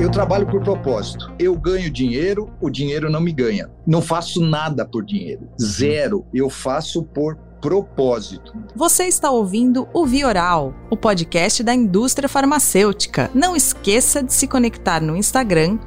Eu trabalho por propósito. Eu ganho dinheiro, o dinheiro não me ganha. Não faço nada por dinheiro. Zero. Eu faço por propósito. Você está ouvindo o Vioral, o podcast da indústria farmacêutica. Não esqueça de se conectar no Instagram,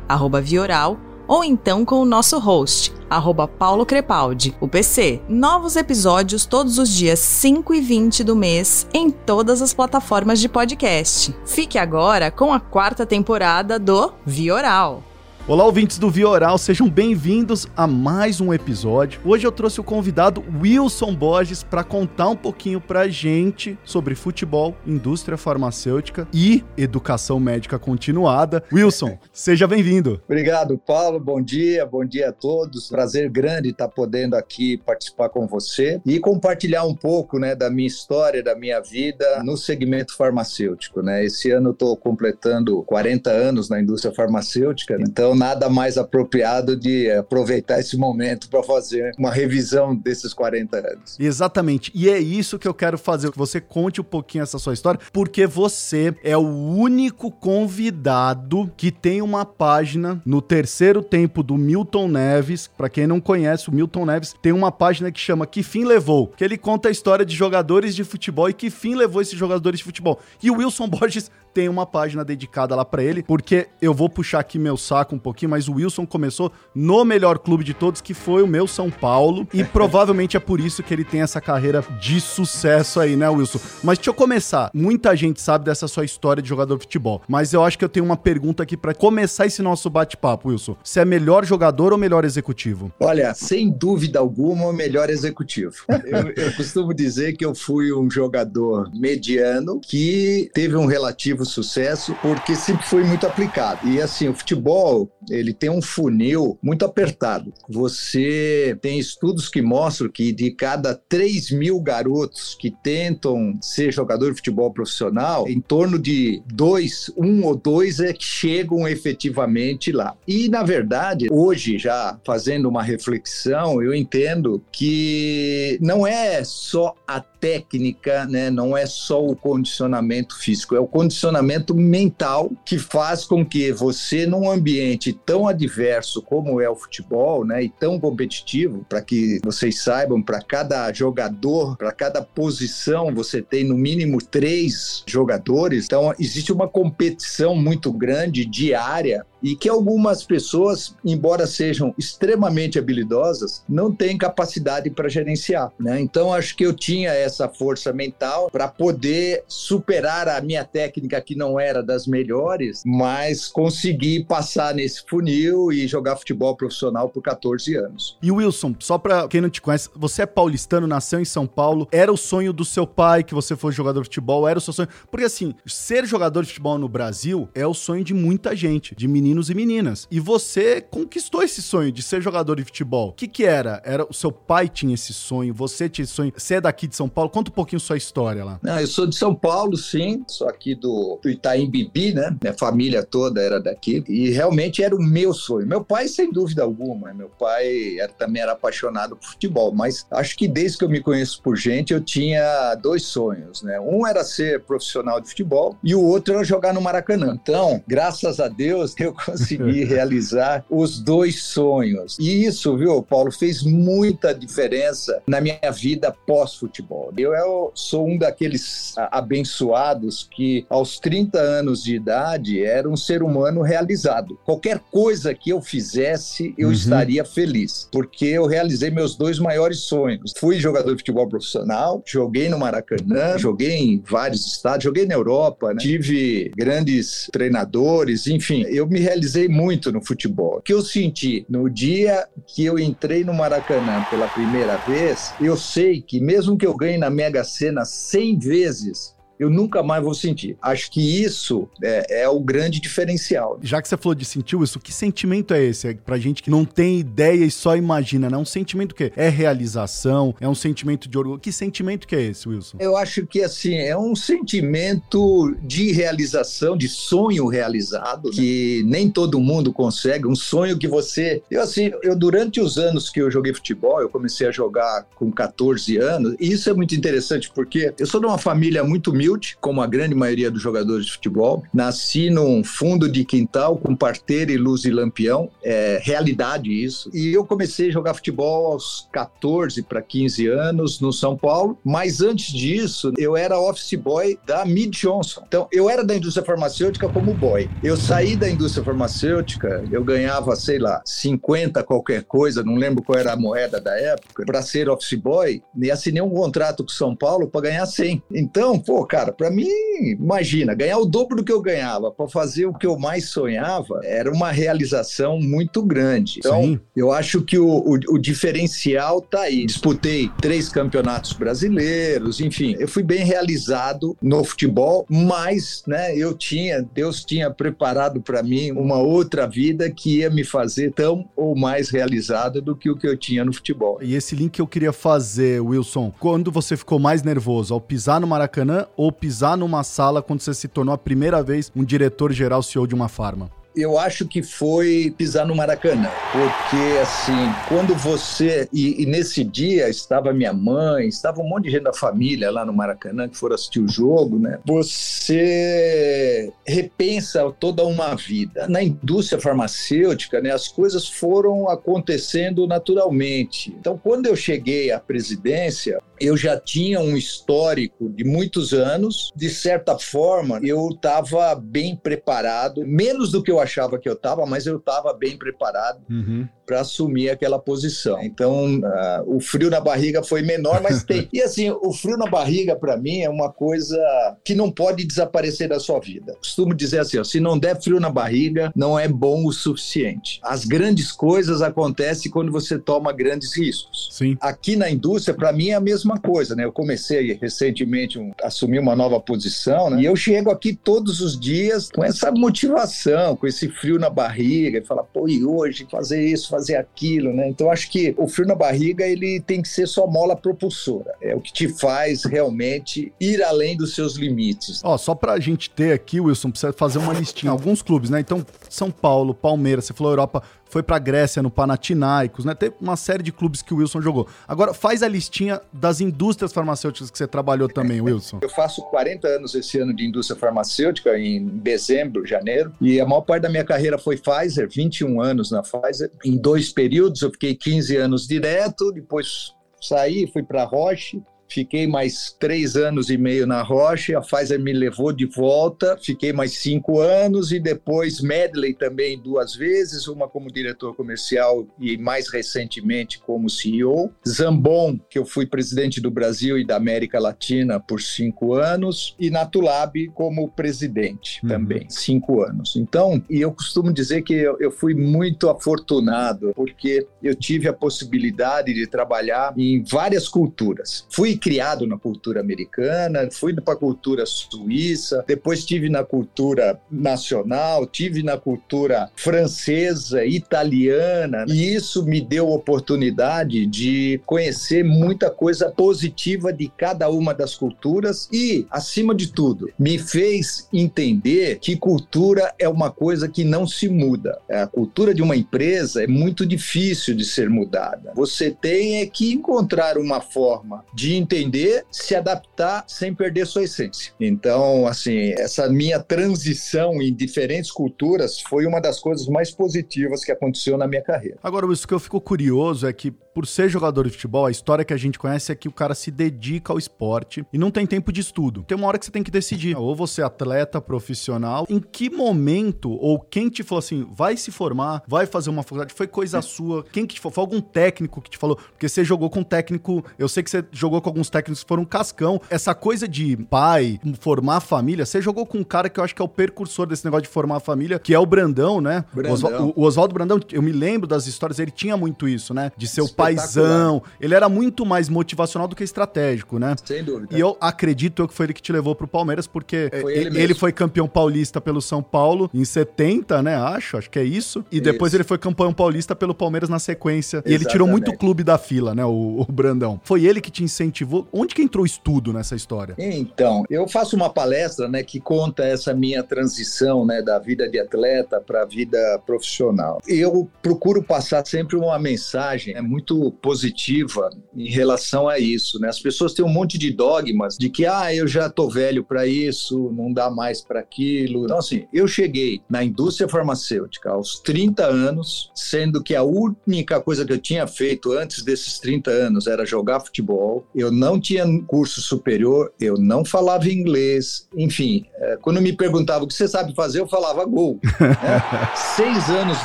Vioral, ou então com o nosso host, arroba Paulo Crepaldi, o PC. Novos episódios todos os dias 5 e 20 do mês em todas as plataformas de podcast. Fique agora com a quarta temporada do Vioral. Olá, ouvintes do Vioral, sejam bem-vindos a mais um episódio. Hoje eu trouxe o convidado Wilson Borges para contar um pouquinho pra gente sobre futebol, indústria farmacêutica e educação médica continuada. Wilson, seja bem-vindo. Obrigado, Paulo. Bom dia, bom dia a todos. Prazer grande estar podendo aqui participar com você e compartilhar um pouco, né, da minha história, da minha vida no segmento farmacêutico, né? Esse ano eu tô completando 40 anos na indústria farmacêutica, então nada mais apropriado de aproveitar esse momento para fazer uma revisão desses 40 anos. Exatamente. E é isso que eu quero fazer, que você conte um pouquinho essa sua história, porque você é o único convidado que tem uma página no terceiro tempo do Milton Neves. Para quem não conhece, o Milton Neves tem uma página que chama Que Fim Levou, que ele conta a história de jogadores de futebol e que fim levou esses jogadores de futebol. E o Wilson Borges tem uma página dedicada lá para ele, porque eu vou puxar aqui meu saco um pouquinho, mas o Wilson começou no melhor clube de todos, que foi o meu São Paulo, e provavelmente é por isso que ele tem essa carreira de sucesso aí, né, Wilson? Mas deixa eu começar. Muita gente sabe dessa sua história de jogador de futebol, mas eu acho que eu tenho uma pergunta aqui para começar esse nosso bate-papo, Wilson. Você é melhor jogador ou melhor executivo? Olha, sem dúvida alguma, o melhor executivo. eu, eu costumo dizer que eu fui um jogador mediano que teve um relativo sucesso porque sempre foi muito aplicado. E assim, o futebol, ele tem um funil muito apertado. Você tem estudos que mostram que de cada 3 mil garotos que tentam ser jogador de futebol profissional, em torno de dois, um ou dois é que chegam efetivamente lá. E, na verdade, hoje, já fazendo uma reflexão, eu entendo que não é só a técnica, né? não é só o condicionamento físico, é o condicionamento mental que faz com que você, num ambiente tão adverso como é o futebol, né, e tão competitivo, para que vocês saibam, para cada jogador, para cada posição, você tem no mínimo três jogadores, então existe uma competição muito grande, diária, e que algumas pessoas, embora sejam extremamente habilidosas, não têm capacidade para gerenciar. Né? Então, acho que eu tinha essa força mental para poder superar a minha técnica, que não era das melhores, mas conseguir passar nesse funil e jogar futebol profissional por 14 anos. E Wilson, só para quem não te conhece, você é paulistano, nasceu em São Paulo, era o sonho do seu pai que você fosse jogador de futebol, era o seu sonho. Porque assim, ser jogador de futebol no Brasil é o sonho de muita gente, de meninos e meninas. E você conquistou esse sonho de ser jogador de futebol. O que que era? Era o seu pai tinha esse sonho, você tinha esse sonho. Você é daqui de São Paulo? Conta um pouquinho sua história lá. Não, eu sou de São Paulo, sim. Sou aqui do, do Itaim Bibi, né? Minha família toda era daqui. E realmente era o meu sonho. Meu pai, sem dúvida alguma. Meu pai era, também era apaixonado por futebol. Mas acho que desde que eu me conheço por gente, eu tinha dois sonhos, né? Um era ser profissional de futebol e o outro era jogar no Maracanã. Então, graças a Deus, eu consegui realizar os dois sonhos. E isso, viu, Paulo, fez muita diferença na minha vida pós-futebol. Eu, eu sou um daqueles abençoados que, aos 30 anos de idade, era um ser humano realizado. Qualquer coisa que eu fizesse, eu uhum. estaria feliz, porque eu realizei meus dois maiores sonhos. Fui jogador de futebol profissional, joguei no Maracanã, joguei em vários estados, joguei na Europa, né? tive grandes treinadores, enfim, eu me realizei muito no futebol. O que eu senti no dia que eu entrei no Maracanã pela primeira vez, eu sei que mesmo que eu ganhe na Mega Sena 100 vezes, eu nunca mais vou sentir. Acho que isso é, é, o grande diferencial. Já que você falou de sentir isso, que sentimento é esse? É pra gente que não tem ideia e só imagina, né? Um sentimento que é realização, é um sentimento de orgulho. Que sentimento que é esse, Wilson? Eu acho que, assim, é um sentimento de realização, de sonho realizado, né? que nem todo mundo consegue. Um sonho que você... Eu, assim, eu durante os anos que eu joguei futebol, eu comecei a jogar com 14 anos, e isso é muito interessante, porque eu sou de uma família muito humilde, humilde, como a grande maioria dos jogadores de futebol. Nasci num fundo de quintal com parteira e luz e lampião. É realidade isso. E eu comecei a jogar futebol aos 14 para 15 anos no São Paulo. Mas antes disso, eu era office boy da Mid Johnson. Então, eu era da indústria farmacêutica como boy. Eu saí da indústria farmacêutica, eu ganhava, sei lá, 50 qualquer coisa, não lembro qual era a moeda da época, para ser office boy, e assinei um contrato com São Paulo para ganhar 100. Então, pô, cara, para mim, imagina, ganhar o dobro do que eu ganhava para fazer o que eu mais sonhava, era uma realização muito grande. Então, Sim. eu acho que o, o, o diferencial tá aí. Disputei três campeonatos brasileiros, enfim, eu fui bem realizado no futebol, mas, né, eu tinha, Deus tinha preparado para mim uma outra vida que ia me fazer tão ou mais realizado do que o que eu tinha no futebol. E esse link que eu queria fazer, Wilson, quando você ficou mais nervoso, ao pisar no Maracanã ou pisar numa sala quando você se tornou a primeira vez um diretor-geral CEO de uma farma? Eu acho que foi pisar no Maracanã, porque assim, quando você e, e, nesse dia estava minha mãe, estava um monte de gente da família lá no Maracanã que foram assistir o jogo, né? Você repensa toda uma vida. Na indústria farmacêutica, né, as coisas foram acontecendo naturalmente. Então, quando eu cheguei à presidência, eu já tinha um histórico de muitos anos. De certa forma, eu estava bem preparado, menos do que eu achava que eu estava, mas eu estava bem preparado uhum. para assumir aquela posição. Então, uh, o frio na barriga foi menor, mas tem. E assim, o frio na barriga, para mim, é uma coisa que não pode desaparecer da sua vida. Costumo dizer assim: ó, se não der frio na barriga, não é bom o suficiente. As grandes coisas acontecem quando você toma grandes riscos. Sim. Aqui na indústria, para mim, é a mesma coisa, né? Eu comecei recentemente um, assumir uma nova posição, né? E eu chego aqui todos os dias com essa motivação, com esse frio na barriga, e falar, pô, e hoje fazer isso, fazer aquilo, né? Então acho que o frio na barriga ele tem que ser só mola propulsora. É o que te faz realmente ir além dos seus limites. Ó, só pra gente ter aqui, Wilson, precisa fazer uma listinha. Alguns clubes, né? Então, São Paulo, Palmeiras, você falou Europa, foi pra Grécia no Panathinaikos, né? Tem uma série de clubes que o Wilson jogou. Agora, faz a listinha das indústrias farmacêuticas que você trabalhou também, Wilson. Eu faço 40 anos esse ano de indústria farmacêutica, em dezembro, janeiro, e a maior parte da minha carreira foi Pfizer, 21 anos na Pfizer. Em dois períodos, eu fiquei 15 anos direto, depois saí, fui para Roche, Fiquei mais três anos e meio na Rocha, a Pfizer me levou de volta, fiquei mais cinco anos e depois Medley também duas vezes, uma como diretor comercial e mais recentemente como CEO. Zambon, que eu fui presidente do Brasil e da América Latina por cinco anos, e Natulab como presidente uhum. também, cinco anos. Então, e eu costumo dizer que eu, eu fui muito afortunado, porque eu tive a possibilidade de trabalhar em várias culturas. Fui criado na cultura americana, fui para a cultura suíça, depois tive na cultura nacional, tive na cultura francesa, italiana, e isso me deu oportunidade de conhecer muita coisa positiva de cada uma das culturas e, acima de tudo, me fez entender que cultura é uma coisa que não se muda. A cultura de uma empresa é muito difícil de ser mudada. Você tem é que encontrar uma forma de entender, se adaptar sem perder sua essência. Então, assim, essa minha transição em diferentes culturas foi uma das coisas mais positivas que aconteceu na minha carreira. Agora, isso que eu fico curioso é que por ser jogador de futebol, a história que a gente conhece é que o cara se dedica ao esporte e não tem tempo de estudo. Tem uma hora que você tem que decidir, ou você é atleta profissional, em que momento ou quem te falou assim, vai se formar, vai fazer uma faculdade, foi coisa sua, quem que te falou, foi algum técnico que te falou, porque você jogou com técnico, eu sei que você jogou com alguns técnicos foram cascão, essa coisa de pai, formar família, você jogou com um cara que eu acho que é o precursor desse negócio de formar família, que é o Brandão, né? Brandão. O Oswaldo Brandão, eu me lembro das histórias, ele tinha muito isso, né? De ser o pai paizão. Ele era muito mais motivacional do que estratégico, né? Sem dúvida. E eu acredito que foi ele que te levou pro Palmeiras, porque foi ele, ele, foi campeão paulista pelo São Paulo em 70, né? Acho, acho que é isso. E depois isso. ele foi campeão paulista pelo Palmeiras na sequência. Exatamente. E ele tirou muito clube da fila, né? O, o, Brandão. Foi ele que te incentivou Onde que entrou o estudo nessa história? Então, eu faço uma palestra, né, que conta essa minha transição, né, da vida de atleta para a vida profissional. Eu procuro passar sempre uma mensagem é muito positiva em relação a isso, né? As pessoas têm um monte de dogmas de que ah, eu já tô velho para isso, não dá mais para aquilo. Então assim, eu cheguei na indústria farmacêutica aos 30 anos, sendo que a única coisa que eu tinha feito antes desses 30 anos era jogar futebol. Eu não tinha curso superior, eu não falava inglês. Enfim, é, quando me perguntavam o que você sabe fazer, eu falava gol. Né? Seis anos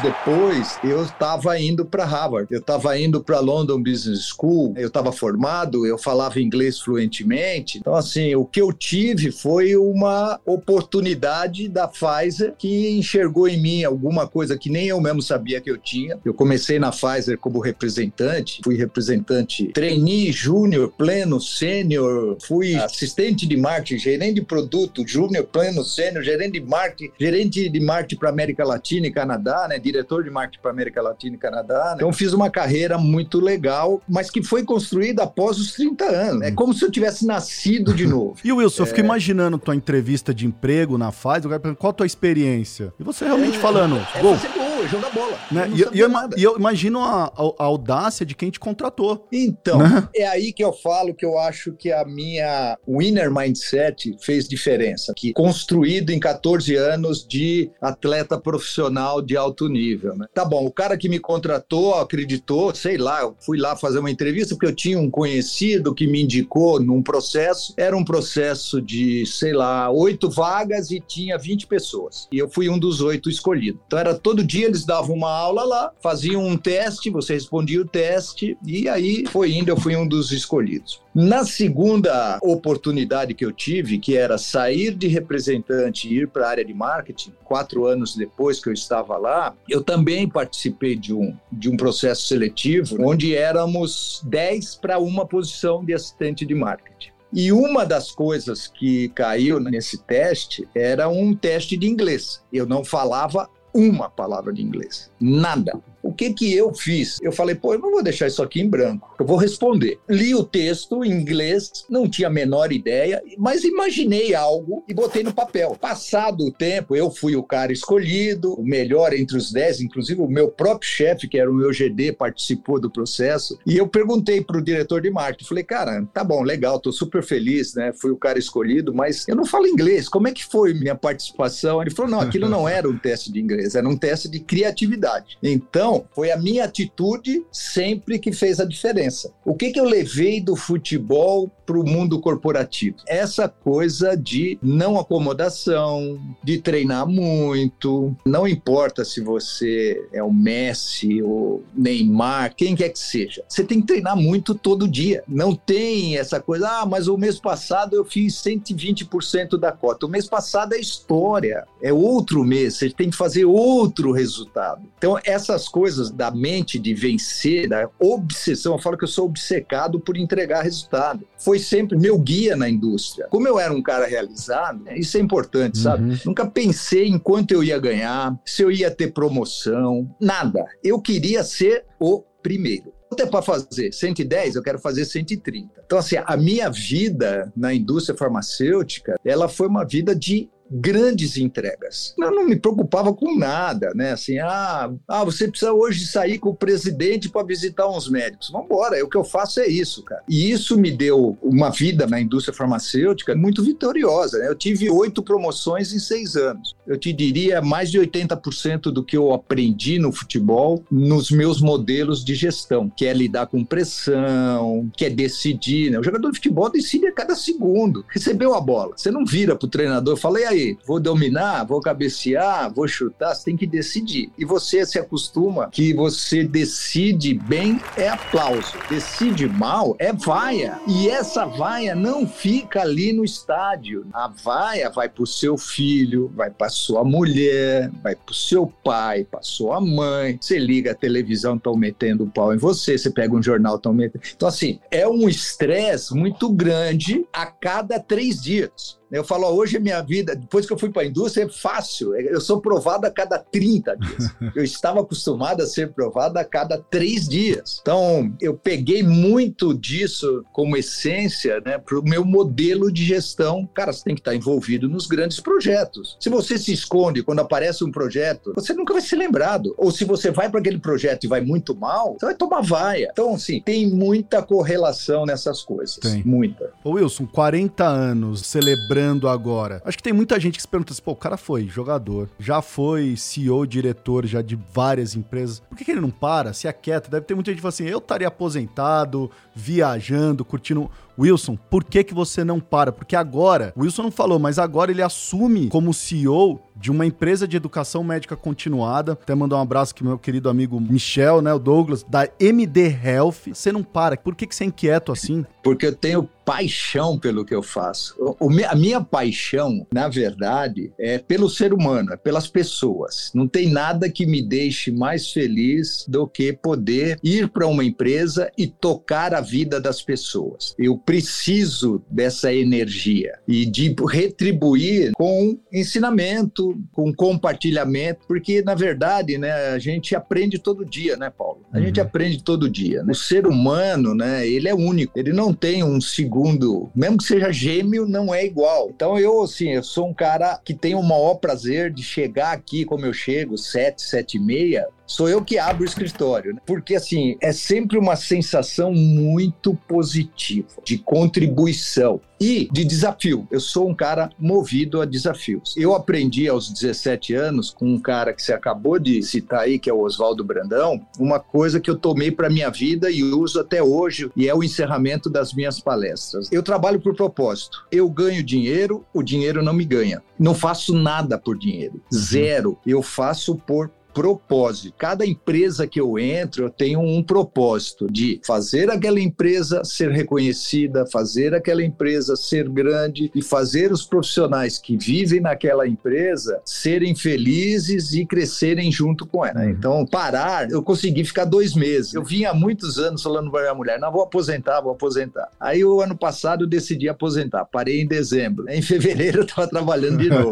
depois, eu estava indo para Harvard, eu estava indo para London Business School, eu estava formado, eu falava inglês fluentemente. Então, assim, o que eu tive foi uma oportunidade da Pfizer que enxergou em mim alguma coisa que nem eu mesmo sabia que eu tinha. Eu comecei na Pfizer como representante, fui representante trainee, júnior, pleno, sênior, fui assistente de marketing, gerente de produto, júnior, pleno, sênior, gerente de marketing, gerente de marketing para América Latina e Canadá, né, diretor de marketing para América Latina e Canadá. Né? Então fiz uma carreira muito legal, mas que foi construída após os 30 anos. É como se eu tivesse nascido de novo. e Wilson, é... eu fico é. imaginando tua entrevista de emprego na Pfizer, qual a tua experiência? E você realmente é, falando, é gol. Fazer gol, jogar bola. Né? E, eu, e eu imagino a, a, a, audácia de quem te contratou. Então, né? é aí que eu falo que eu acho que a minha winner mindset fez diferença. Que construído em 14 anos de atleta profissional de alto nível. Né? Tá bom, o cara que me contratou acreditou, sei lá, eu fui lá fazer uma entrevista porque eu tinha um conhecido que me indicou num processo. Era um processo de, sei lá, oito vagas e tinha 20 pessoas. E eu fui um dos oito escolhidos. Então era todo dia eles davam uma aula lá, faziam um teste, você respondia o teste e aí foi indo, eu fui um dos escolhidos. Na segunda oportunidade que eu tive, que era sair de representante e ir para a área de marketing, quatro anos depois que eu estava lá, eu também participei de um, de um processo seletivo onde éramos 10 para uma posição de assistente de marketing. E uma das coisas que caiu nesse teste era um teste de inglês. Eu não falava uma palavra de inglês, nada. O que que eu fiz? Eu falei, pô, eu não vou deixar isso aqui em branco. Eu vou responder. Li o texto em inglês, não tinha a menor ideia, mas imaginei algo e botei no papel. Passado o tempo, eu fui o cara escolhido, o melhor entre os dez, inclusive o meu próprio chefe, que era o meu GD, participou do processo. E eu perguntei para o diretor de marketing, falei, cara, tá bom, legal, tô super feliz, né? Fui o cara escolhido, mas eu não falo inglês. Como é que foi minha participação? Ele falou, não, aquilo não era um teste de inglês, era um teste de criatividade. Então foi a minha atitude sempre que fez a diferença. O que, que eu levei do futebol para o mundo corporativo? Essa coisa de não acomodação, de treinar muito. Não importa se você é o Messi ou Neymar, quem quer que seja. Você tem que treinar muito todo dia. Não tem essa coisa, ah, mas o mês passado eu fiz 120% da cota. O mês passado é história, é outro mês, você tem que fazer outro resultado. Então, essas coisas coisas da mente de vencer, da obsessão. Eu falo que eu sou obcecado por entregar resultado. Foi sempre meu guia na indústria. Como eu era um cara realizado, isso é importante, uhum. sabe? Nunca pensei em quanto eu ia ganhar, se eu ia ter promoção, nada. Eu queria ser o primeiro. Quanto é para fazer? 110? Eu quero fazer 130. Então, assim, a minha vida na indústria farmacêutica, ela foi uma vida de grandes entregas. Eu não me preocupava com nada, né? Assim, ah, ah você precisa hoje sair com o presidente para visitar uns médicos. Vamos embora, o que eu faço é isso, cara. E isso me deu uma vida na indústria farmacêutica muito vitoriosa. Né? Eu tive oito promoções em seis anos. Eu te diria mais de 80% do que eu aprendi no futebol nos meus modelos de gestão, que é lidar com pressão, que é decidir. Né? O jogador de futebol decide a cada segundo. Recebeu a bola. Você não vira para o treinador e fala, e aí, vou dominar, vou cabecear, vou chutar, você tem que decidir. E você se acostuma que você decide bem é aplauso, decide mal é vaia. E essa vaia não fica ali no estádio. A vaia vai para o seu filho, vai para sua mulher, vai para o seu pai, para sua mãe. Você liga a televisão, estão metendo o pau em você, você pega um jornal, estão metendo. Então, assim, é um estresse muito grande a cada três dias. Eu falo, hoje a minha vida, depois que eu fui para a indústria, é fácil. Eu sou provado a cada 30 dias. eu estava acostumado a ser provado a cada três dias. Então, eu peguei muito disso como essência né, para o meu modelo de gestão. Cara, você tem que estar envolvido nos grandes projetos. Se você se esconde quando aparece um projeto, você nunca vai ser lembrado. Ou se você vai para aquele projeto e vai muito mal, você vai tomar vaia. Então, assim, tem muita correlação nessas coisas. Tem. Muita. Ô Wilson, 40 anos celebrando agora. Acho que tem muita gente que se pergunta assim, pô, o cara foi jogador, já foi CEO, diretor já de várias empresas. Por que, que ele não para, se aquieta? Deve ter muita gente que fala assim, eu estaria aposentado, viajando, curtindo Wilson, por que, que você não para? Porque agora, o Wilson não falou, mas agora ele assume como CEO de uma empresa de educação médica continuada. Até mandar um abraço aqui meu querido amigo Michel, né, o Douglas, da MD Health. Você não para. Por que, que você é inquieto assim? Porque eu tenho paixão pelo que eu faço. O, a minha paixão, na verdade, é pelo ser humano, é pelas pessoas. Não tem nada que me deixe mais feliz do que poder ir para uma empresa e tocar a vida das pessoas. Eu preciso dessa energia e de retribuir com ensinamento, com compartilhamento, porque na verdade, né, a gente aprende todo dia, né, Paulo? A uhum. gente aprende todo dia. Né? O ser humano, né, ele é único. Ele não tem um segundo, mesmo que seja gêmeo, não é igual. Então eu, assim, eu sou um cara que tem o maior prazer de chegar aqui como eu chego, sete, sete e meia, sou eu que abro o escritório. Né? Porque, assim, é sempre uma sensação muito positiva, de contribuição e de desafio. Eu sou um cara movido a desafios. Eu aprendi aos 17 anos com um cara que você acabou de citar aí, que é o Oswaldo Brandão, uma coisa que eu tomei para minha vida e uso até hoje, e é o encerramento das minhas palestras. Eu trabalho por propósito. Eu ganho dinheiro, o dinheiro não me ganha. Não faço nada por dinheiro. Uhum. Zero. Eu faço por propósito. Cada empresa que eu entro, eu tenho um propósito de fazer aquela empresa ser reconhecida, fazer aquela empresa ser grande e fazer os profissionais que vivem naquela empresa serem felizes e crescerem junto com ela. Uhum. Então, parar, eu consegui ficar dois meses. Eu vinha há muitos anos falando para minha mulher: não, vou aposentar, vou aposentar. Aí, o ano passado, eu decidi aposentar. Parei em dezembro. Em fevereiro, eu estava trabalhando de novo.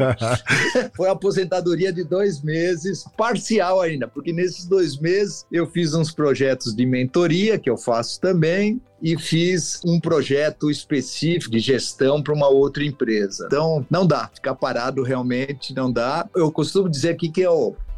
Foi uma aposentadoria de dois meses, parcial parcial ainda, porque nesses dois meses eu fiz uns projetos de mentoria, que eu faço também, e fiz um projeto específico de gestão para uma outra empresa. Então, não dá, ficar parado realmente não dá. Eu costumo dizer aqui que é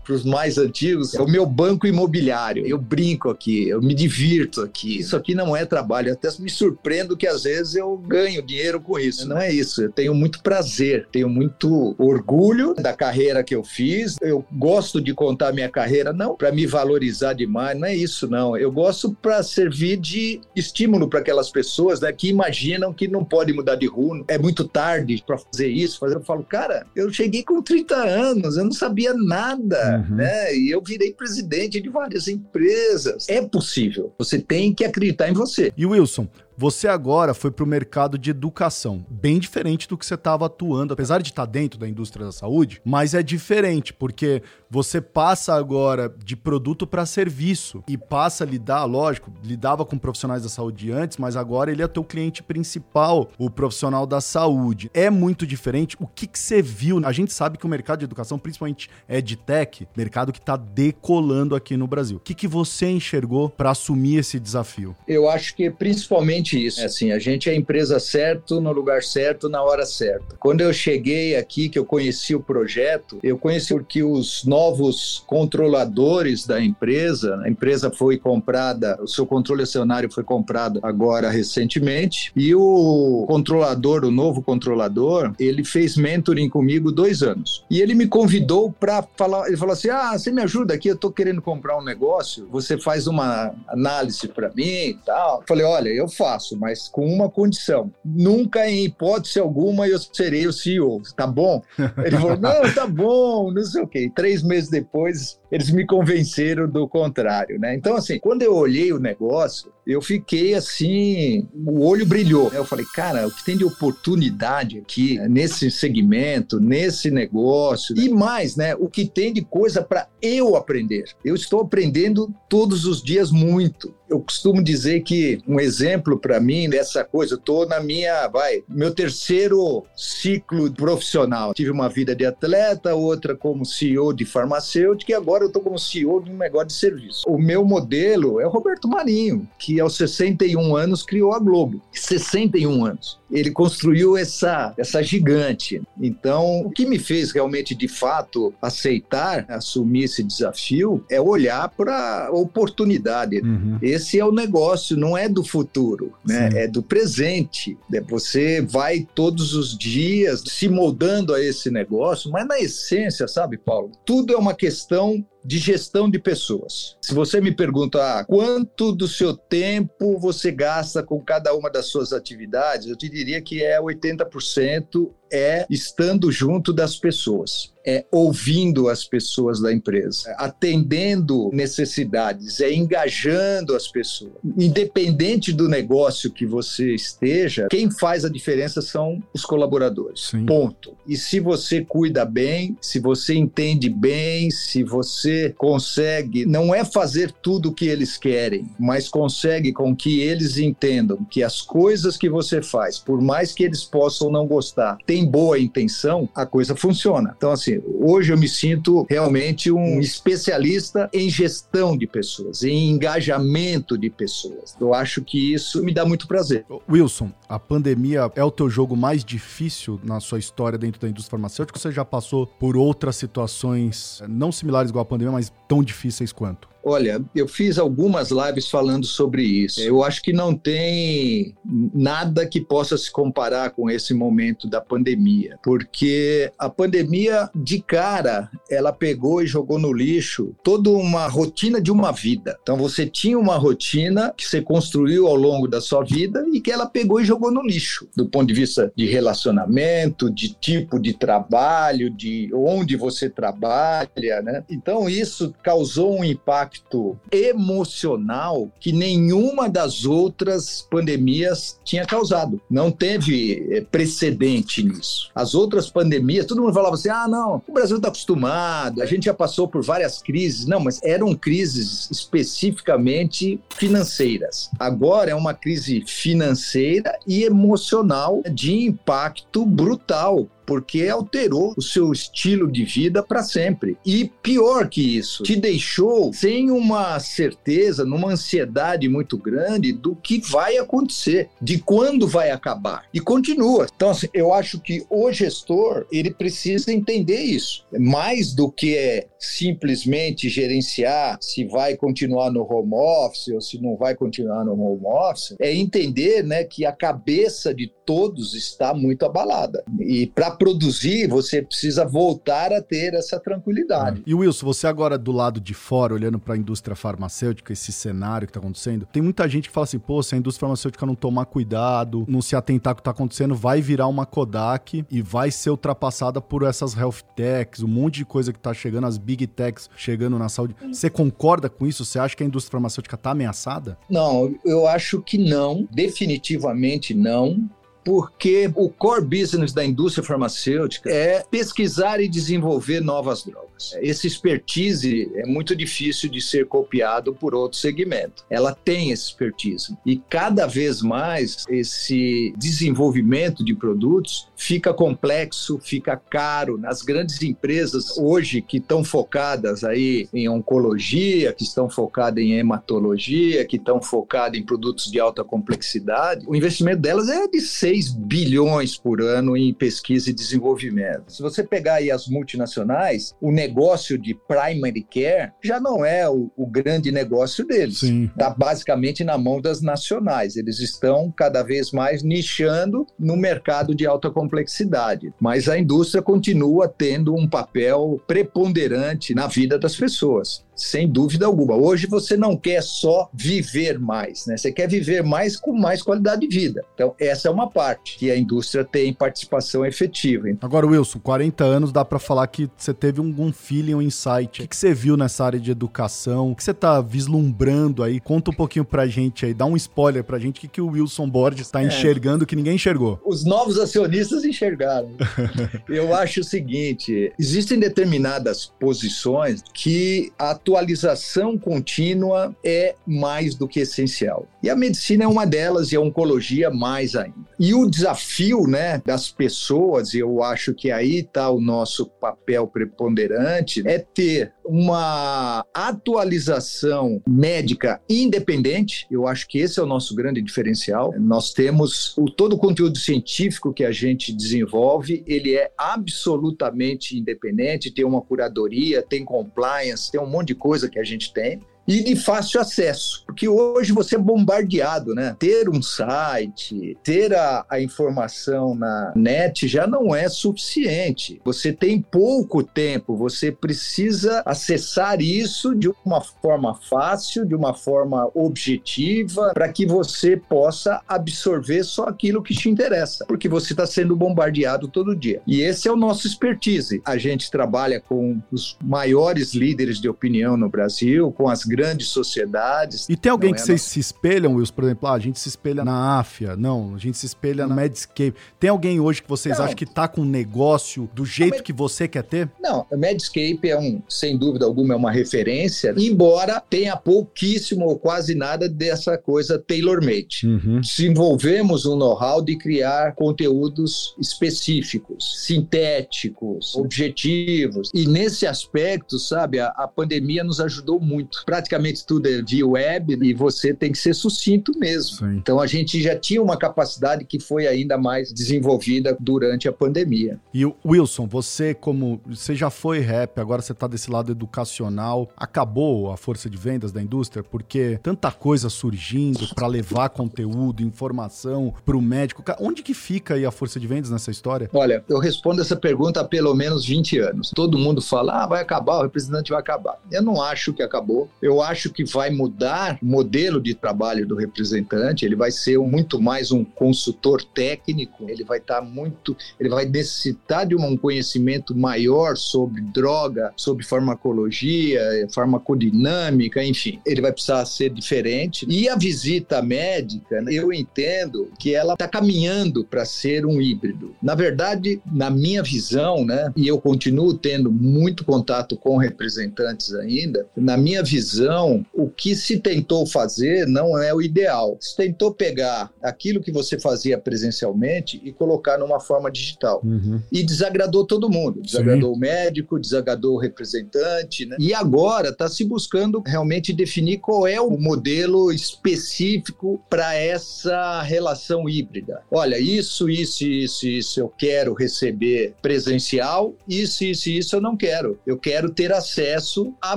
para os mais antigos, é o meu banco imobiliário. Eu brinco aqui, eu me divirto aqui. Isso aqui não é trabalho. Eu até me surpreendo que às vezes eu ganho dinheiro com isso. Não é isso. Eu tenho muito prazer, tenho muito orgulho da carreira que eu fiz. Eu gosto de contar minha carreira, não para me valorizar demais, não é isso, não. Eu gosto para servir de estímulo para aquelas pessoas né, que imaginam que não pode mudar de rumo. É muito tarde para fazer isso. Eu falo, cara, eu cheguei com 30 anos, eu não sabia nada uhum. né? E eu virei presidente de várias empresas. É possível. Você tem que acreditar em você. E Wilson, você agora foi para o mercado de educação, bem diferente do que você estava atuando, apesar de estar tá dentro da indústria da saúde, mas é diferente porque você passa agora de produto para serviço e passa a lidar, lógico, lidava com profissionais da saúde antes, mas agora ele é teu cliente principal, o profissional da saúde. É muito diferente. O que, que você viu? A gente sabe que o mercado de educação, principalmente é de tech, mercado que está decolando aqui no Brasil. O que, que você enxergou para assumir esse desafio? Eu acho que principalmente exatamente isso. É assim, a gente é a empresa certo, no lugar certo, na hora certa. Quando eu cheguei aqui, que eu conheci o projeto, eu conheci porque os novos controladores da empresa, a empresa foi comprada, o seu controle acionário foi comprado agora recentemente, e o controlador, o novo controlador, ele fez mentoring comigo dois anos. E ele me convidou para falar, ele falou assim: ah, você me ajuda aqui, eu estou querendo comprar um negócio, você faz uma análise para mim e tal. Eu falei: olha, eu faço faço, mas com uma condição. Nunca, em hipótese alguma, eu serei o CEO, tá bom? Ele falou, não, tá bom, não sei o quê. Três meses depois, eles me convenceram do contrário, né? Então, assim, quando eu olhei o negócio, eu fiquei assim, o olho brilhou. Eu falei, cara, o que tem de oportunidade aqui né, nesse segmento, nesse negócio, e mais, né? O que tem de coisa para eu aprender. Eu estou aprendendo todos os dias muito. Eu costumo dizer que um exemplo para mim dessa coisa, eu tô na minha, vai, meu terceiro ciclo profissional. Tive uma vida de atleta, outra como CEO de farmacêutica e agora eu tô como CEO de um negócio de serviço. O meu modelo é o Roberto Marinho, que aos 61 anos criou a Globo. 61 anos. Ele construiu essa, essa gigante. Então, o que me fez realmente, de fato, aceitar, assumir esse desafio, é olhar para a oportunidade. Uhum. Esse é o negócio, não é do futuro, né? é do presente. É, você vai todos os dias se moldando a esse negócio, mas na essência, sabe, Paulo, tudo é uma questão de gestão de pessoas. Se você me pergunta ah, quanto do seu tempo você gasta com cada uma das suas atividades, eu te diria que é 80% é estando junto das pessoas, é ouvindo as pessoas da empresa, é atendendo necessidades, é engajando as pessoas. Independente do negócio que você esteja, quem faz a diferença são os colaboradores. Sim. Ponto. E se você cuida bem, se você entende bem, se você consegue, não é fazer tudo o que eles querem, mas consegue com que eles entendam que as coisas que você faz, por mais que eles possam não gostar, tem boa intenção, a coisa funciona. Então, assim, hoje eu me sinto realmente um especialista em gestão de pessoas, em engajamento de pessoas. Eu acho que isso me dá muito prazer. Wilson, a pandemia é o teu jogo mais difícil na sua história dentro da indústria farmacêutica? Você já passou por outras situações eh, não similares igual à pandemia, mas tão difíceis quanto? Olha, eu fiz algumas lives falando sobre isso. Eu acho que não tem nada que possa se comparar com esse momento da pandemia, porque a pandemia, de cara, ela pegou e jogou no lixo toda uma rotina de uma vida. Então, você tinha uma rotina que você construiu ao longo da sua vida e que ela pegou e jogou no lixo, do ponto de vista de relacionamento, de tipo de trabalho, de onde você trabalha, né? Então, isso causou um impacto impacto emocional que nenhuma das outras pandemias tinha causado. Não teve eh, precedente nisso. As outras pandemias, todo mundo falava assim: ah, não, o Brasil está acostumado, a gente já passou por várias crises. Não, mas eram crises especificamente financeiras. Agora é uma crise financeira e emocional de impacto brutal porque alterou o seu estilo de vida para sempre. E pior que isso, te deixou sem uma certeza, numa ansiedade muito grande do que vai acontecer, de quando vai acabar. E continua. Então, assim, eu acho que o gestor, ele precisa entender isso. Mais do que é simplesmente gerenciar se vai continuar no home office ou se não vai continuar no home office, é entender né, que a cabeça de todos está muito abalada. E para produzir, você precisa voltar a ter essa tranquilidade. E Wilson, você agora do lado de fora, olhando para a indústria farmacêutica, esse cenário que está acontecendo, tem muita gente que fala assim: pô, se a indústria farmacêutica não tomar cuidado, não se atentar ao que está acontecendo, vai virar uma Kodak e vai ser ultrapassada por essas health techs, um monte de coisa que está chegando, as big techs chegando na saúde. Você concorda com isso? Você acha que a indústria farmacêutica está ameaçada? Não, eu acho que não, definitivamente não porque o core business da indústria farmacêutica é pesquisar e desenvolver novas drogas. Esse expertise é muito difícil de ser copiado por outro segmento. Ela tem esse expertise e cada vez mais esse desenvolvimento de produtos fica complexo, fica caro. Nas grandes empresas hoje que estão focadas aí em oncologia, que estão focadas em hematologia, que estão focadas em produtos de alta complexidade, o investimento delas é de 6 6 bilhões por ano em pesquisa e desenvolvimento. Se você pegar aí as multinacionais, o negócio de primary care já não é o, o grande negócio deles. Está basicamente na mão das nacionais. Eles estão cada vez mais nichando no mercado de alta complexidade. Mas a indústria continua tendo um papel preponderante na vida das pessoas sem dúvida alguma. Hoje você não quer só viver mais, né? Você quer viver mais com mais qualidade de vida. Então, essa é uma parte que a indústria tem participação efetiva. Agora, Wilson, 40 anos dá para falar que você teve um, feeling, um insight. O que, você viu nessa área de educação? O que você tá vislumbrando aí? Conta um pouquinho pra gente aí, dá um spoiler pra gente o que, que o Wilson Borges está é. enxergando que ninguém enxergou. Os novos acionistas enxergaram. Eu acho o seguinte, existem determinadas posições que atuam atualização contínua é mais do que essencial. E a medicina é uma delas e a oncologia mais ainda. E o desafio né, das pessoas, e eu acho que aí está o nosso papel preponderante, é ter uma atualização médica independente. Eu acho que esse é o nosso grande diferencial. Nós temos o, todo o conteúdo científico que a gente desenvolve, ele é absolutamente independente, tem uma curadoria, tem compliance, tem um monte de coisa que a gente tem e de fácil acesso, porque hoje você é bombardeado, né? Ter um site, ter a, a, informação na net já não é suficiente. Você tem pouco tempo, você precisa acessar isso de uma forma fácil, de uma forma objetiva, para que você possa absorver só aquilo que te interessa, porque você está sendo bombardeado todo dia. E esse é o nosso expertise. A gente trabalha com os maiores líderes de opinião no Brasil, com as grandes sociedades. E tem alguém que é vocês se espelham, Wilson? Por exemplo, ah, a gente se espelha na AFIA. Não, a gente se espelha na Medscape. Tem alguém hoje que vocês não. acham que está com um negócio do jeito Med... que você quer ter? Não, a Medscape é um, sem dúvida alguma, é uma referência, embora tenha pouquíssimo ou quase nada dessa coisa tailor-made. Uhum. Desenvolvemos um know-how de criar conteúdos específicos, sintéticos, objetivos. E nesse aspecto, sabe, a, a pandemia nos ajudou muito praticamente tudo é via web e você tem que ser sucinto mesmo. Sim. Então a gente já tinha uma capacidade que foi ainda mais desenvolvida durante a pandemia. E Wilson, você como você já foi rap, agora você está desse lado educacional, acabou a força de vendas da indústria porque tanta coisa surgindo para levar conteúdo, informação para o médico. Onde que fica aí a força de vendas nessa história? Olha, eu respondo essa pergunta há pelo menos 20 anos. Todo mundo fala, ah, vai acabar, o representante vai acabar. Eu não acho que acabou. Eu eu acho que vai mudar o modelo de trabalho do representante, ele vai ser muito mais um consultor técnico, ele vai estar tá muito, ele vai necessitar de um conhecimento maior sobre droga, sobre farmacologia, farmacodinâmica, enfim, ele vai precisar ser diferente. E a visita médica, né, eu entendo que ela está caminhando para ser um híbrido. Na verdade, na minha visão, né, e eu continuo tendo muito contato com representantes ainda, na minha visão visão, o que se tentou fazer não é o ideal. Se tentou pegar aquilo que você fazia presencialmente e colocar numa forma digital. Uhum. E desagradou todo mundo. Desagradou Sim. o médico, desagradou o representante. Né? E agora está se buscando realmente definir qual é o modelo específico para essa relação híbrida. Olha, isso, isso, isso, isso eu quero receber presencial, isso, isso, isso eu não quero. Eu quero ter acesso à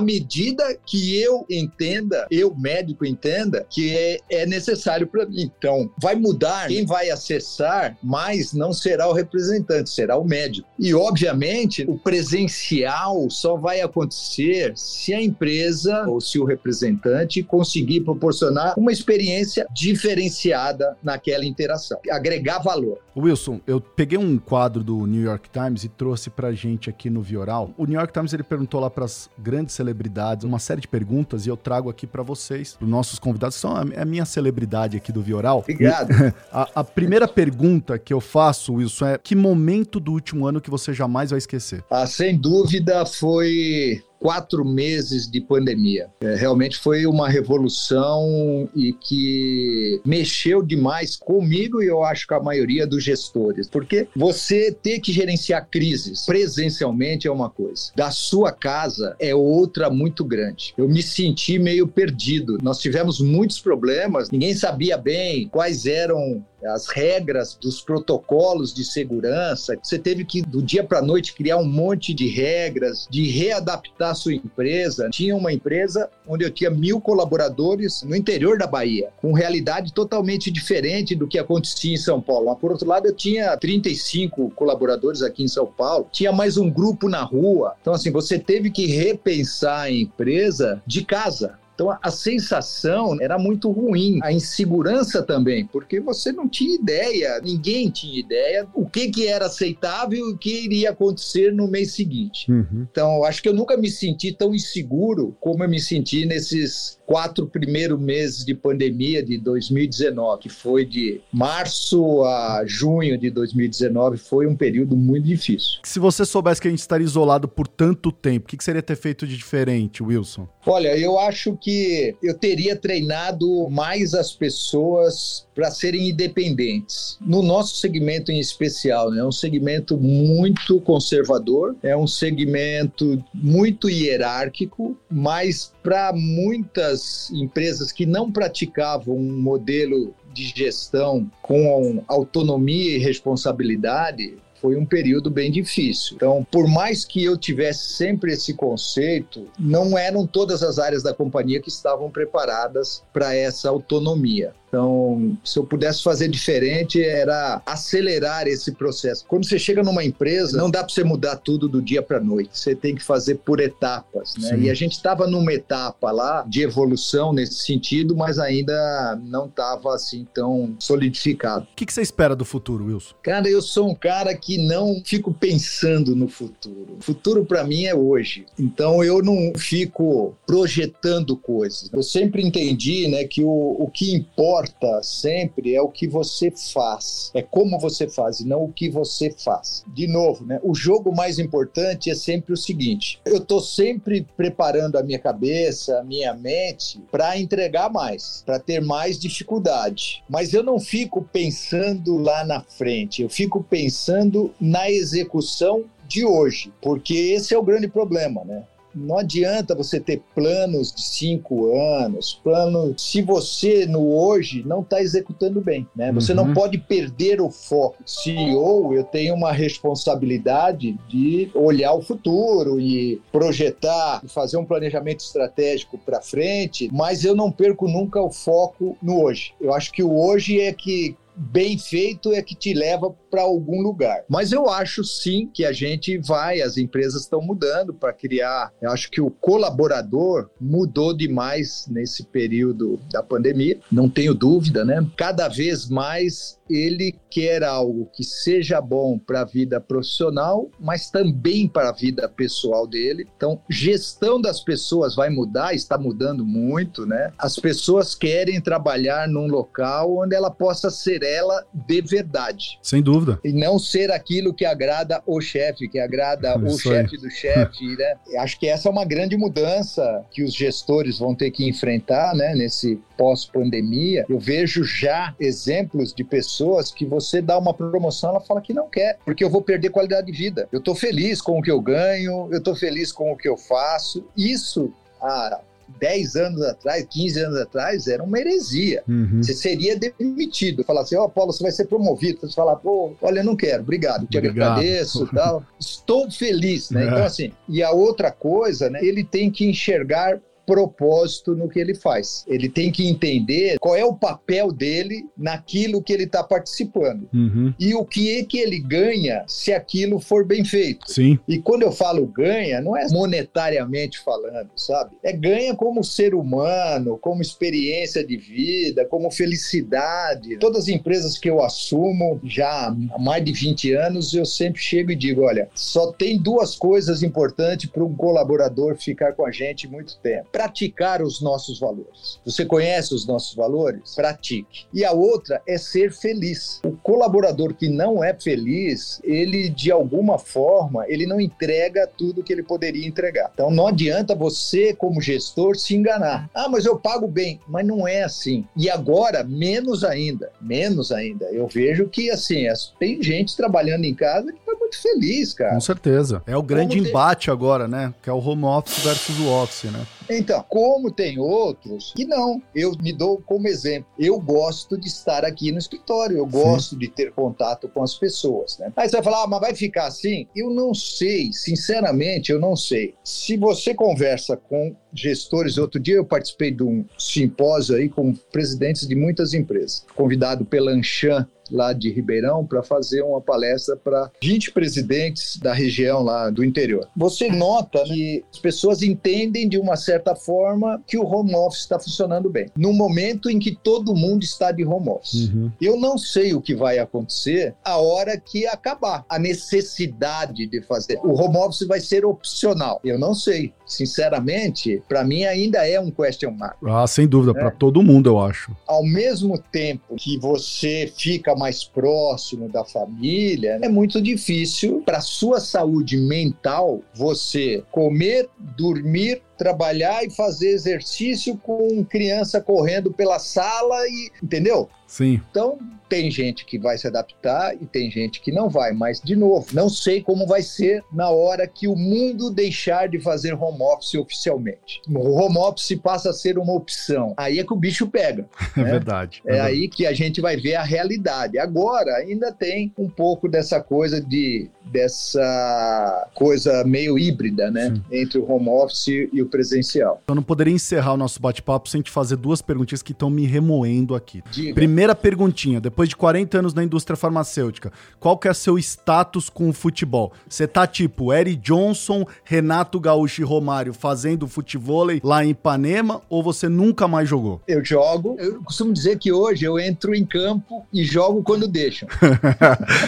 medida que eu eu entenda, eu médico entenda que é, é necessário para mim. Então, vai mudar. Quem vai acessar mais não será o representante, será o médico. E, obviamente, o presencial só vai acontecer se a empresa ou se o representante conseguir proporcionar uma experiência diferenciada naquela interação, agregar valor. Wilson, eu peguei um quadro do New York Times e trouxe pra gente aqui no Vioral. O New York Times ele perguntou lá para as grandes celebridades uma série de perguntas perguntas e eu trago aqui para vocês, para os nossos convidados, que são a, minha celebridade aqui do Vioral. Obrigado. a, a, primeira pergunta que eu faço, Wilson, é que momento do último ano que você jamais vai esquecer? Ah, sem dúvida foi quatro meses de pandemia. É, realmente foi uma revolução e que mexeu demais comigo e eu acho que a maioria dos gestores, porque você ter que gerenciar crises presencialmente é uma coisa, da sua casa é outra muito grande. Eu me senti meio perdido. Nós tivemos muitos problemas, ninguém sabia bem quais eram as regras dos protocolos de segurança. Você teve que, do dia para a noite, criar um monte de regras, de readaptar sua empresa. Tinha uma empresa onde eu tinha mil colaboradores no interior da Bahia, com realidade totalmente diferente do que acontecia em São Paulo. Mas, por outro lado, eu tinha 35 colaboradores aqui em São Paulo, tinha mais um grupo na rua. Então, assim, você teve que repensar a empresa de casa Então a, a sensação era muito ruim, a insegurança também, porque você não tinha ideia, ninguém tinha ideia o que, que era aceitável e o que iria acontecer no mês seguinte. Uhum. Então, acho que eu nunca me senti tão inseguro como eu me senti nesses quatro primeiros meses de pandemia de 2019, que foi de março a junho de 2019, foi um período muito difícil. Se você soubesse que a gente estaria isolado por tanto tempo, o que, que seria ter feito de diferente, Wilson? Olha, eu acho que eu teria treinado mais as pessoas para serem independentes. No nosso segmento em especial, né, é um segmento muito conservador, é um segmento muito hierárquico, mas para muitas empresas que não praticavam um modelo de gestão com autonomia e responsabilidade, foi um período bem difícil. Então, por mais que eu tivesse sempre esse conceito, não eram todas as áreas da companhia que estavam preparadas para essa autonomia. Então, se eu pudesse fazer diferente, era acelerar esse processo. Quando você chega numa empresa, não dá para você mudar tudo do dia para noite. Você tem que fazer por etapas, né? Sim. E a gente estava numa etapa lá de evolução nesse sentido, mas ainda não estava assim tão solidificado. O que, que você espera do futuro, Wilson? Cara, eu sou um cara que não fico pensando no futuro. O futuro para mim é hoje. Então eu não fico projetando coisas. Eu sempre entendi, né, que o, o que importa importa sempre é o que você faz, é como você faz e não o que você faz. De novo, né? O jogo mais importante é sempre o seguinte: eu estou sempre preparando a minha cabeça, a minha mente para entregar mais, para ter mais dificuldade. Mas eu não fico pensando lá na frente, eu fico pensando na execução de hoje, porque esse é o grande problema, né? Não adianta você ter planos de cinco anos, planos se você no hoje não está executando bem, né? Você uhum. não pode perder o foco. CEO, eu tenho uma responsabilidade de olhar o futuro e projetar, fazer um planejamento estratégico para frente, mas eu não perco nunca o foco no hoje. Eu acho que o hoje é que bem feito é que te leva para algum lugar. Mas eu acho sim que a gente vai, as empresas estão mudando para criar. Eu acho que o colaborador mudou demais nesse período da pandemia, não tenho dúvida, né? Cada vez mais ele quer algo que seja bom para a vida profissional, mas também para a vida pessoal dele. Então, gestão das pessoas vai mudar, está mudando muito, né? As pessoas querem trabalhar num local onde ela possa ser ela de verdade. Sem dúvida. E não ser aquilo que agrada o chefe, que agrada é o chefe do chefe, né? Acho que essa é uma grande mudança que os gestores vão ter que enfrentar, né, nesse pós-pandemia. Eu vejo já exemplos de pessoas que você dá uma promoção, ela fala que não quer, porque eu vou perder qualidade de vida. Eu estou feliz com o que eu ganho, eu estou feliz com o que eu faço. Isso há 10 anos atrás, 15 anos atrás, era uma heresia. Uhum. Você seria demitido. Falar assim, ó, oh, Paulo, você vai ser promovido. Você falar, pô, olha, não quero, obrigado, te obrigado. agradeço tal. Estou feliz, né? É. Então, assim, e a outra coisa, né? Ele tem que enxergar propósito no que ele faz. Ele tem que entender qual é o papel dele naquilo que ele está participando uhum. e o que é que ele ganha se aquilo for bem feito. Sim. E quando eu falo ganha, não é monetariamente falando, sabe? É ganha como ser humano, como experiência de vida, como felicidade. Todas as empresas que eu assumo já há mais de 20 anos, eu sempre chego e digo, olha, só tem duas coisas importantes para um colaborador ficar com a gente muito tempo praticar os nossos valores. Você conhece os nossos valores? Pratique. E a outra é ser feliz. O colaborador que não é feliz, ele de alguma forma, ele não entrega tudo que ele poderia entregar. Então não adianta você como gestor se enganar. Ah, mas eu pago bem, mas não é assim. E agora menos ainda, menos ainda. Eu vejo que assim, tem gente trabalhando em casa que está muito feliz, cara. Com certeza. É o grande Como embate agora, né? Que é o home office versus o office, né? Então, como tem outros que não, eu me dou como exemplo. Eu gosto de estar aqui no escritório, eu gosto Sim. de ter contato com as pessoas, né? Aí você vai falar, ah, mas vai ficar assim? Eu não sei, sinceramente, eu não sei. Se você conversa com gestores, outro dia eu participei de um simpósio aí com presidentes de muitas empresas, convidado pela Anshan, lá de Ribeirão para fazer uma palestra para 20 presidentes da região lá do interior. Você nota que as pessoas entendem de uma certa forma, que o home office está funcionando bem. No momento em que todo mundo está de home office. Uhum. Eu não sei o que vai acontecer a hora que acabar a necessidade de fazer. O home office vai ser opcional. Eu não sei. Sinceramente, para mim ainda é um question mark. Ah, sem dúvida, né? para todo mundo, eu acho. Ao mesmo tempo que você fica mais próximo da família, é muito difícil para sua saúde mental você comer, dormir trabalhar e fazer exercício com criança correndo pela sala e entendeu? Sim. Então, tem gente que vai se adaptar e tem gente que não vai, mas de novo, não sei como vai ser na hora que o mundo deixar de fazer home office oficialmente. O home office passa a ser uma opção. Aí é que o bicho pega. É né? verdade. É, é aí que a gente vai ver a realidade. Agora ainda tem um pouco dessa coisa de dessa coisa meio híbrida, né, Sim. entre o home office e o presencial. Eu não poderia encerrar o nosso bate-papo sem te fazer duas perguntinhas que estão me remoendo aqui. Diga. Primeira perguntinha, depois de 40 anos na indústria farmacêutica, qual que é seu status com o futebol? Você tá tipo Eric Johnson, Renato Gaúcho e Romário fazendo futebol lá em Ipanema ou você nunca mais jogou? Eu jogo. Eu costumo dizer que hoje eu entro em campo e jogo quando deixam.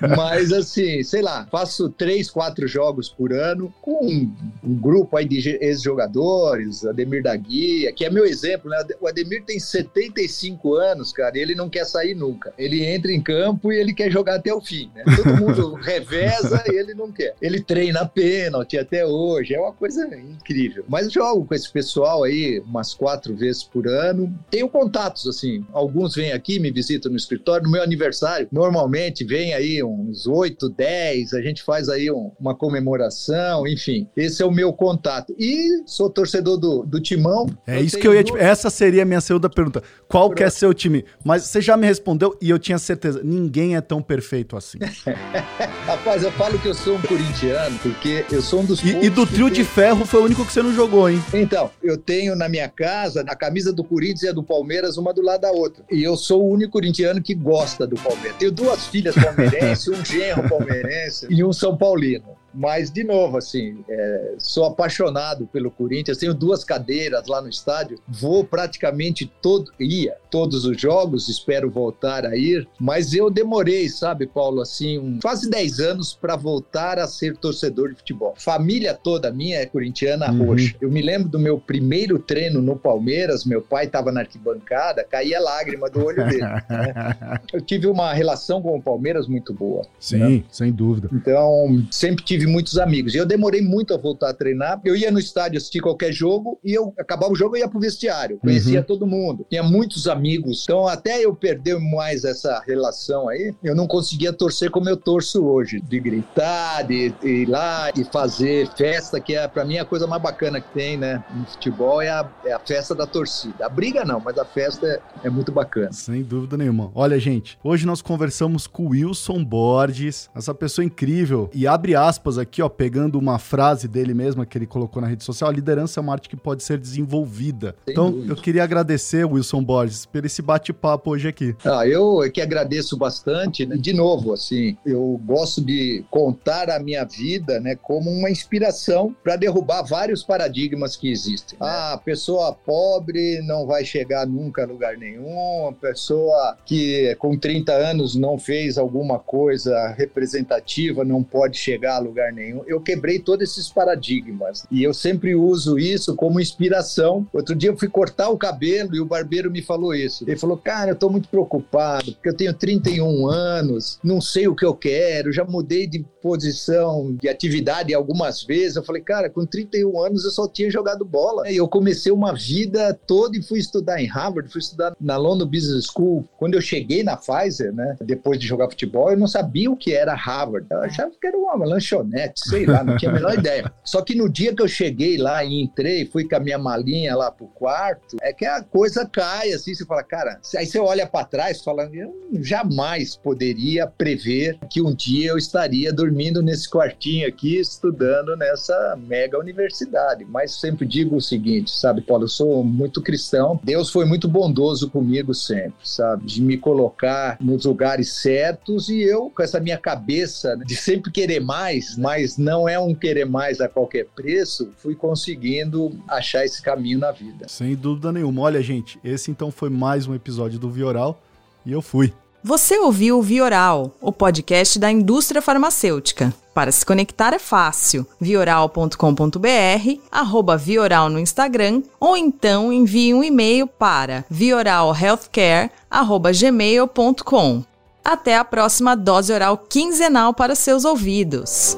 Mas assim, sei lá, faço três, quatro jogos por ano com um, um grupo aí de ex-jogadores, Ademir da Guia, que é meu exemplo, né? O Ademir tem 75 anos, cara, e ele não quer sair nunca. Ele entra em campo e ele quer jogar até o fim, né? Todo mundo reveza e ele não quer. Ele treina pênalti até hoje, é uma coisa incrível. Mas jogo com esse pessoal aí umas quatro vezes por ano. Tenho contatos, assim, alguns vêm aqui, me visitam no escritório, no meu aniversário, normalmente vem aí uns oito, dez, a gente faz aí um, uma comemoração, enfim. Esse é o meu contato. E sou torcedor do, do Timão. É isso que eu ia te... Essa seria a minha segunda pergunta. Qual que é seu time? Mas você já me respondeu e eu tinha certeza. Ninguém é tão perfeito assim. Rapaz, eu falo que eu sou um corintiano, porque eu sou um dos. E, e do trio tem... de ferro foi o único que você não jogou, hein? Então, eu tenho na minha casa a camisa do Corinthians e a do Palmeiras, uma do lado da outra. E eu sou o único corintiano que gosta do Palmeiras. Tenho duas filhas palmeirenses, um genro palmeirense e um São Paulino. Mas, de novo, assim, é, sou apaixonado pelo Corinthians, tenho duas cadeiras lá no estádio, vou praticamente todo, ia todos os jogos, espero voltar a ir, mas eu demorei, sabe, Paulo, assim, um, quase 10 anos para voltar a ser torcedor de futebol. Família toda minha é corintiana uhum. roxa. Eu me lembro do meu primeiro treino no Palmeiras, meu pai estava na arquibancada, caía lágrima do olho dele. né? Eu tive uma relação com o Palmeiras muito boa. Sim, né? sem dúvida. Então, sempre tive muitos amigos. E eu demorei muito a voltar a treinar. Eu ia no estádio assistir qualquer jogo e eu acabava o jogo e ia pro vestiário. Conhecia uhum. todo mundo. Tinha muitos amigos. Então, até eu perder mais essa relação aí, eu não conseguia torcer como eu torço hoje. De gritar, de, de ir lá e fazer festa, que é para mim a coisa mais bacana que tem, né? No futebol é a, é a festa da torcida. A briga não, mas a festa é, é muito bacana. Sem dúvida nenhuma. Olha, gente, hoje nós conversamos com o Wilson Borges, essa pessoa incrível. E abre aspas aqui, ó, pegando uma frase dele mesmo que ele colocou na rede social: a liderança é uma arte que pode ser desenvolvida. Sem então, dúvida. eu queria agradecer, Wilson Borges, por esse bate-papo hoje aqui. Ah, eu é que agradeço bastante. Né? De novo, assim, eu gosto de contar a minha vida, né, como uma inspiração para derrubar vários paradigmas que existem. Né? Ah, a pessoa pobre não vai chegar nunca a lugar nenhum, a pessoa que com 30 anos não fez alguma coisa representativa não pode chegar a lugar lugar nenhum. Eu quebrei todos esses paradigmas e eu sempre uso isso como inspiração. Outro dia eu fui cortar o cabelo e o barbeiro me falou isso. Ele falou: Cara, eu tô muito preocupado porque eu tenho 31 anos, não sei o que eu quero, já mudei de posição de atividade algumas vezes. Eu falei: Cara, com 31 anos eu só tinha jogado bola. E eu comecei uma vida toda e fui estudar em Harvard, fui estudar na London Business School. Quando eu cheguei na Pfizer, né, depois de jogar futebol, eu não sabia o que era Harvard. Eu achava que era uma lanchonete sei lá, não tinha a menor ideia. Só que no dia que eu cheguei lá e entrei, fui com a minha malinha lá pro quarto, é que a coisa cai assim, você fala, cara, aí você olha para trás falando, eu jamais poderia prever que um dia eu estaria dormindo nesse quartinho aqui, estudando nessa mega universidade. Mas sempre digo o seguinte, sabe, Paulo, eu sou muito cristão, Deus foi muito bondoso comigo sempre, sabe, de me colocar nos lugares certos e eu, com essa minha cabeça de sempre querer mais, mas não é um querer mais a qualquer preço, fui conseguindo achar esse caminho na vida. Sem dúvida nenhuma. Olha, gente, esse então foi mais um episódio do Vioral e eu fui. Você ouviu o Vioral, o podcast da indústria farmacêutica. Para se conectar é fácil. vioral.com.br, arroba Vioral no Instagram, ou então envie um e-mail para vioralhealthcare.gmail.com. Até a próxima dose oral quinzenal para seus ouvidos.